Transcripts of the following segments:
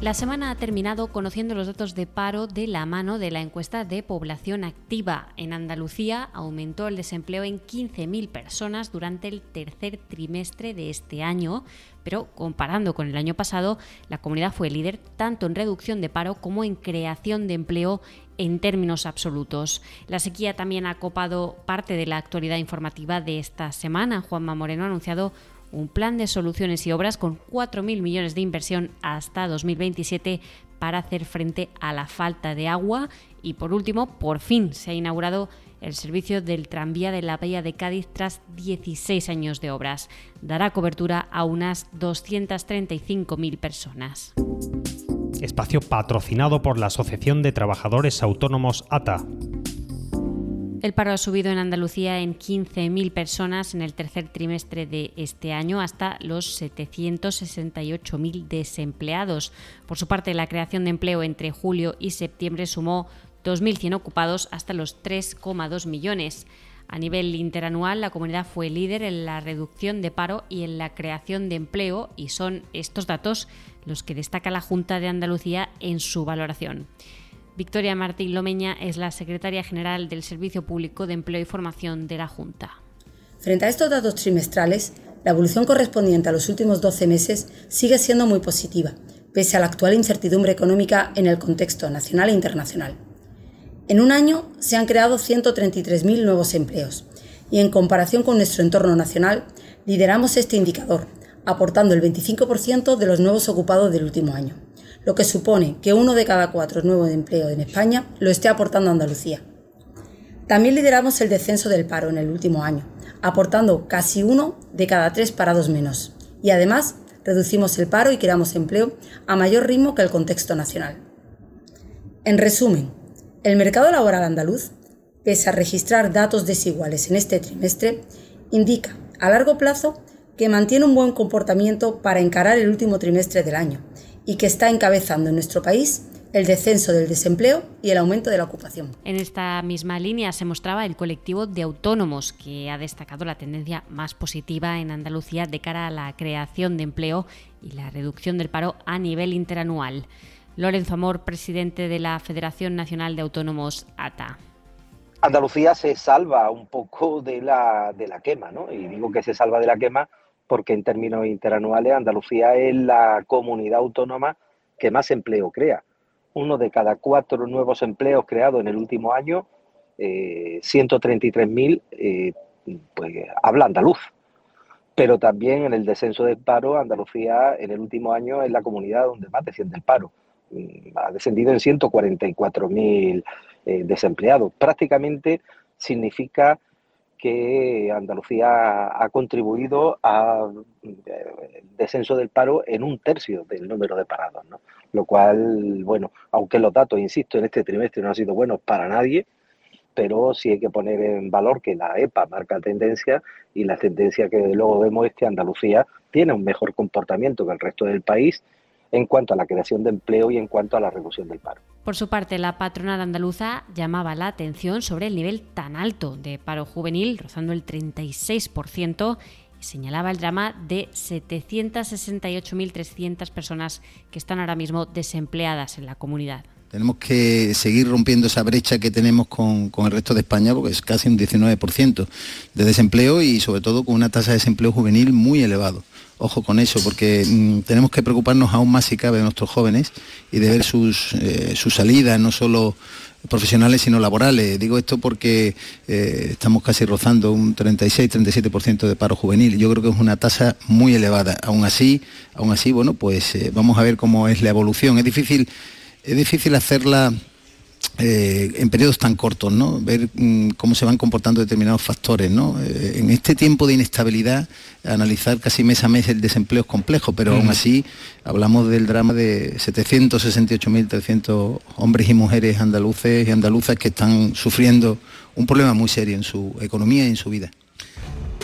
La semana ha terminado conociendo los datos de paro de la mano de la encuesta de población activa. En Andalucía aumentó el desempleo en 15.000 personas durante el tercer trimestre de este año, pero comparando con el año pasado, la comunidad fue líder tanto en reducción de paro como en creación de empleo en términos absolutos. La sequía también ha copado parte de la actualidad informativa de esta semana. Juanma Moreno ha anunciado un plan de soluciones y obras con 4.000 millones de inversión hasta 2027 para hacer frente a la falta de agua. Y por último, por fin se ha inaugurado el servicio del tranvía de la Bahía de Cádiz tras 16 años de obras. Dará cobertura a unas 235.000 personas. Espacio patrocinado por la Asociación de Trabajadores Autónomos ATA. El paro ha subido en Andalucía en 15.000 personas en el tercer trimestre de este año hasta los 768.000 desempleados. Por su parte, la creación de empleo entre julio y septiembre sumó 2.100 ocupados hasta los 3,2 millones. A nivel interanual, la comunidad fue líder en la reducción de paro y en la creación de empleo y son estos datos los que destaca la Junta de Andalucía en su valoración. Victoria Martín Lomeña es la secretaria general del Servicio Público de Empleo y Formación de la Junta. Frente a estos datos trimestrales, la evolución correspondiente a los últimos 12 meses sigue siendo muy positiva, pese a la actual incertidumbre económica en el contexto nacional e internacional. En un año se han creado 133.000 nuevos empleos y en comparación con nuestro entorno nacional lideramos este indicador, aportando el 25% de los nuevos ocupados del último año lo que supone que uno de cada cuatro nuevos de empleo en España lo esté aportando Andalucía. También lideramos el descenso del paro en el último año, aportando casi uno de cada tres parados menos. Y además, reducimos el paro y creamos empleo a mayor ritmo que el contexto nacional. En resumen, el mercado laboral andaluz, pese a registrar datos desiguales en este trimestre, indica a largo plazo que mantiene un buen comportamiento para encarar el último trimestre del año y que está encabezando en nuestro país el descenso del desempleo y el aumento de la ocupación. En esta misma línea se mostraba el colectivo de autónomos, que ha destacado la tendencia más positiva en Andalucía de cara a la creación de empleo y la reducción del paro a nivel interanual. Lorenzo Amor, presidente de la Federación Nacional de Autónomos ATA. Andalucía se salva un poco de la, de la quema, ¿no? Y digo que se salva de la quema porque en términos interanuales Andalucía es la comunidad autónoma que más empleo crea. Uno de cada cuatro nuevos empleos creados en el último año, eh, 133.000, eh, pues habla andaluz. Pero también en el descenso del paro, Andalucía en el último año es la comunidad donde más desciende el paro. Mm, ha descendido en 144.000 eh, desempleados. Prácticamente significa que Andalucía ha contribuido al eh, descenso del paro en un tercio del número de parados, ¿no? Lo cual, bueno, aunque los datos, insisto, en este trimestre no han sido buenos para nadie, pero sí hay que poner en valor que la EPA marca tendencia y la tendencia que luego vemos es que Andalucía tiene un mejor comportamiento que el resto del país en cuanto a la creación de empleo y en cuanto a la reducción del paro. Por su parte, la patronal andaluza llamaba la atención sobre el nivel tan alto de paro juvenil, rozando el 36%, y señalaba el drama de 768.300 personas que están ahora mismo desempleadas en la comunidad. Tenemos que seguir rompiendo esa brecha que tenemos con, con, el resto de España, porque es casi un 19% de desempleo y sobre todo con una tasa de desempleo juvenil muy elevado ojo con eso, porque mm, tenemos que preocuparnos aún más si cabe de nuestros jóvenes y de ver sus, eh, salidas, no solo profesionales sino laborales. Digo esto porque eh, estamos casi rozando un 36-37% de paro juvenil. Yo creo que es una tasa muy elevada. Aún así, aún así, bueno, pues eh, vamos a ver cómo es la evolución. Es difícil, es difícil hacerla eh, en periodos tan cortos, ¿no? ver mm, cómo se van comportando determinados factores. ¿no? Eh, en este tiempo de inestabilidad, analizar casi mes a mes el desempleo es complejo, pero aún así hablamos del drama de 768.300 hombres y mujeres andaluces y andaluzas que están sufriendo un problema muy serio en su economía y en su vida.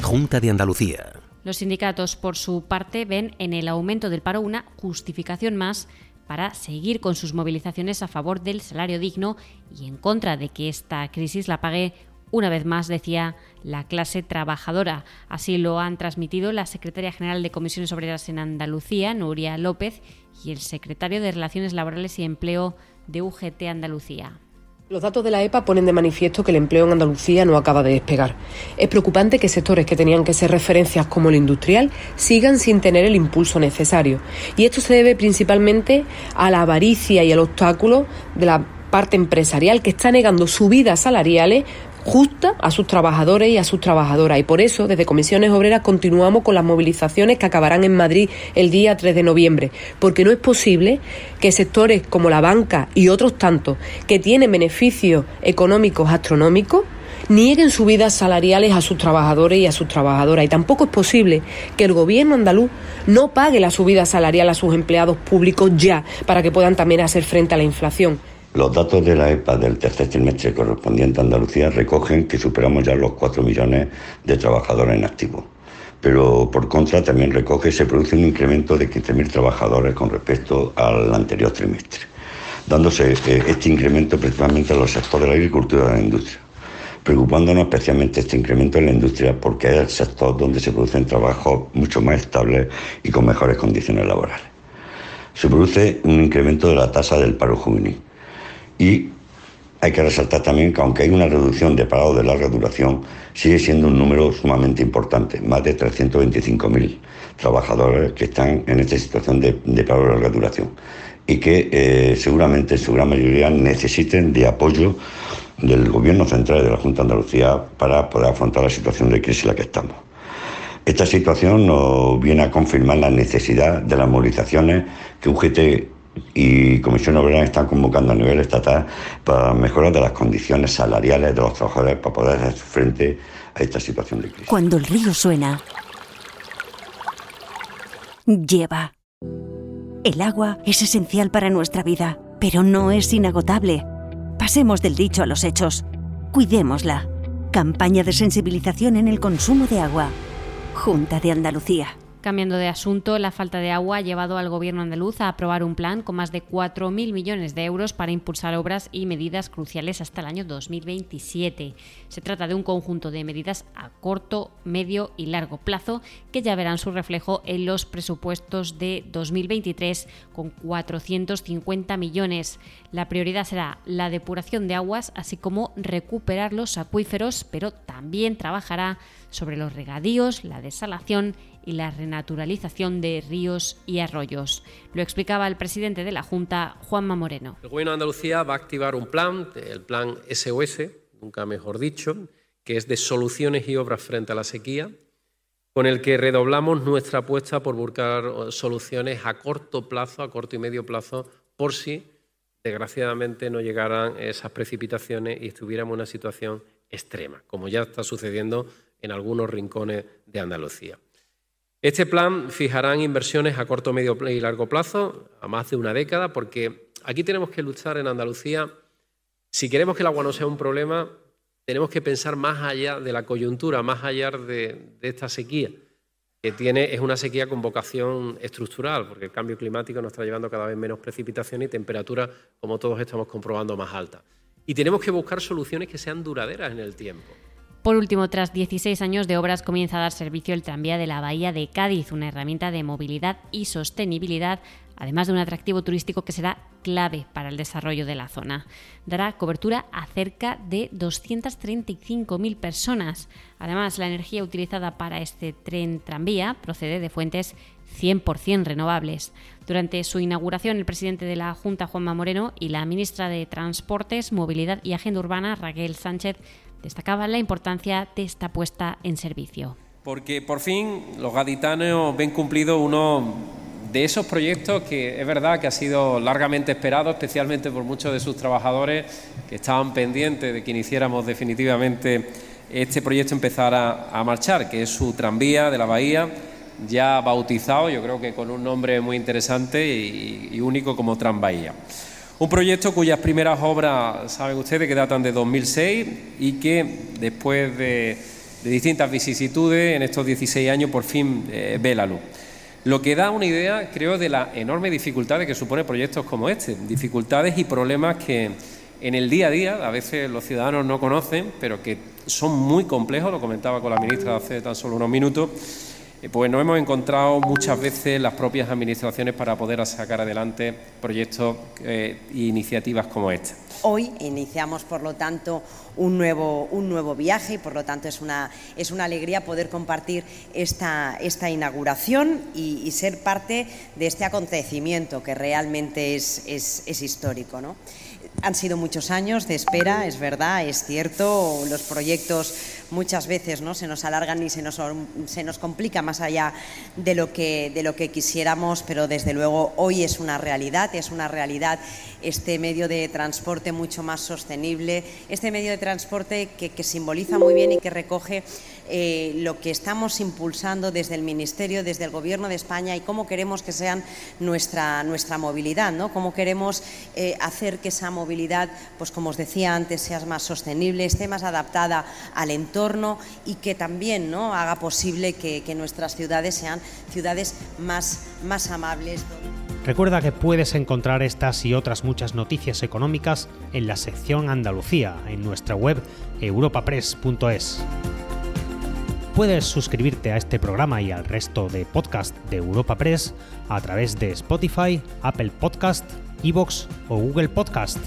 Junta de Andalucía. Los sindicatos, por su parte, ven en el aumento del paro una justificación más para seguir con sus movilizaciones a favor del salario digno y en contra de que esta crisis la pague una vez más, decía, la clase trabajadora. Así lo han transmitido la secretaria general de Comisiones Obreras en Andalucía, Nuria López, y el secretario de Relaciones Laborales y Empleo de UGT Andalucía. Los datos de la EPA ponen de manifiesto que el empleo en Andalucía no acaba de despegar. Es preocupante que sectores que tenían que ser referencias como el industrial sigan sin tener el impulso necesario. Y esto se debe principalmente a la avaricia y al obstáculo de la parte empresarial que está negando subidas salariales justa a sus trabajadores y a sus trabajadoras. Y por eso, desde Comisiones Obreras, continuamos con las movilizaciones que acabarán en Madrid el día 3 de noviembre, porque no es posible que sectores como la banca y otros tantos que tienen beneficios económicos astronómicos nieguen subidas salariales a sus trabajadores y a sus trabajadoras. Y tampoco es posible que el gobierno andaluz no pague la subida salarial a sus empleados públicos ya para que puedan también hacer frente a la inflación. Los datos de la EPA del tercer trimestre correspondiente a Andalucía recogen que superamos ya los 4 millones de trabajadores en activo. Pero por contra también recoge se produce un incremento de 15.000 trabajadores con respecto al anterior trimestre, dándose eh, este incremento principalmente a los sectores de la agricultura y de la industria preocupándonos especialmente este incremento en la industria porque es el sector donde se producen trabajos mucho más estables y con mejores condiciones laborales. Se produce un incremento de la tasa del paro juvenil, y hay que resaltar también que aunque hay una reducción de parados de larga duración, sigue siendo un número sumamente importante, más de 325.000 trabajadores que están en esta situación de, paro de larga duración y que eh, seguramente en su gran mayoría necesiten de apoyo del Gobierno central y de la Junta de Andalucía para poder afrontar la situación de crisis en la que estamos. Esta situación nos viene a confirmar la necesidad de las movilizaciones que UGT y Comisión Obrera están convocando a nivel estatal para mejorar de las condiciones salariales de los trabajadores para poder hacer frente a esta situación de crisis. Cuando el río suena, lleva. El agua es esencial para nuestra vida, pero no es inagotable. Pasemos del dicho a los hechos. Cuidémosla. Campaña de sensibilización en el consumo de agua. Junta de Andalucía. Cambiando de asunto, la falta de agua ha llevado al gobierno andaluz a aprobar un plan con más de 4.000 millones de euros para impulsar obras y medidas cruciales hasta el año 2027. Se trata de un conjunto de medidas a corto, medio y largo plazo que ya verán su reflejo en los presupuestos de 2023 con 450 millones. La prioridad será la depuración de aguas, así como recuperar los acuíferos, pero también trabajará sobre los regadíos, la desalación y la renaturalización de ríos y arroyos. Lo explicaba el presidente de la Junta, Juanma Moreno. El Gobierno de Andalucía va a activar un plan, el plan SOS, nunca mejor dicho, que es de soluciones y obras frente a la sequía, con el que redoblamos nuestra apuesta por buscar soluciones a corto plazo, a corto y medio plazo, por si desgraciadamente no llegaran esas precipitaciones y estuviéramos en una situación extrema, como ya está sucediendo en algunos rincones de Andalucía. Este plan fijará inversiones a corto, medio y largo plazo, a más de una década, porque aquí tenemos que luchar en Andalucía. Si queremos que el agua no sea un problema, tenemos que pensar más allá de la coyuntura, más allá de, esta sequía, que tiene, es una sequía con vocación estructural, porque el cambio climático nos está llevando cada vez menos precipitación y temperatura, como todos estamos comprobando, más alta. Y tenemos que buscar soluciones que sean duraderas en el tiempo. Por último, tras 16 años de obras, comienza a dar servicio el tranvía de la Bahía de Cádiz, una herramienta de movilidad y sostenibilidad, además de un atractivo turístico que será clave para el desarrollo de la zona. Dará cobertura a cerca de 235.000 personas. Además, la energía utilizada para este tren tranvía procede de fuentes 100% renovables. Durante su inauguración, el presidente de la Junta, Juanma Moreno, y la ministra de Transportes, Movilidad y Agenda Urbana, Raquel Sánchez, destacaba la importancia de esta puesta en servicio. Porque por fin los gaditanos ven cumplido uno de esos proyectos que es verdad que ha sido largamente esperado, especialmente por muchos de sus trabajadores que estaban pendientes de que iniciáramos definitivamente este proyecto empezara a marchar, que es su tranvía de la bahía, ya bautizado, yo creo que con un nombre muy interesante y, único como Tranbahía. Un proyecto cuyas primeras obras, saben ustedes, que datan de 2006 y que después de, distintas vicisitudes en estos 16 años por fin eh, ve la luz. Lo que da una idea, creo, de las enormes dificultades que supone proyectos como este, dificultades y problemas que en el día a día a veces los ciudadanos no conocen, pero que son muy complejos, lo comentaba con la ministra hace tan solo unos minutos, pues nos hemos encontrado muchas veces las propias administraciones para poder sacar adelante proyectos e iniciativas como esta. Hoy iniciamos, por lo tanto, un nuevo, un nuevo viaje y, por lo tanto, es una, es una alegría poder compartir esta, esta inauguración y, ser parte de este acontecimiento que realmente es, es, es histórico. ¿no? Han sido muchos años de espera, es verdad, es cierto. Los proyectos muchas veces ¿no? se nos alargan y se nos, se nos complica más allá de lo, que, de lo que quisiéramos, pero desde luego hoy es una realidad, es una realidad este medio de transporte mucho más sostenible, este medio de transporte que, que simboliza muy bien y que recoge eh, lo que estamos impulsando desde el Ministerio, desde el Gobierno de España y cómo queremos que sean nuestra, nuestra movilidad, ¿no? cómo queremos eh, hacer que esa movilidad, pues como os decía antes, sea más sostenible, esté más adaptada al entorno y que también haga posible que, nuestras ciudades sean ciudades más, más amables. Recuerda que puedes encontrar estas y otras muchas noticias económicas en la sección Andalucía en nuestra web europapress.es puedes suscribirte a este programa y al resto de podcast de Europa Press a través de Spotify, Apple Podcast, Evox o Google Podcast.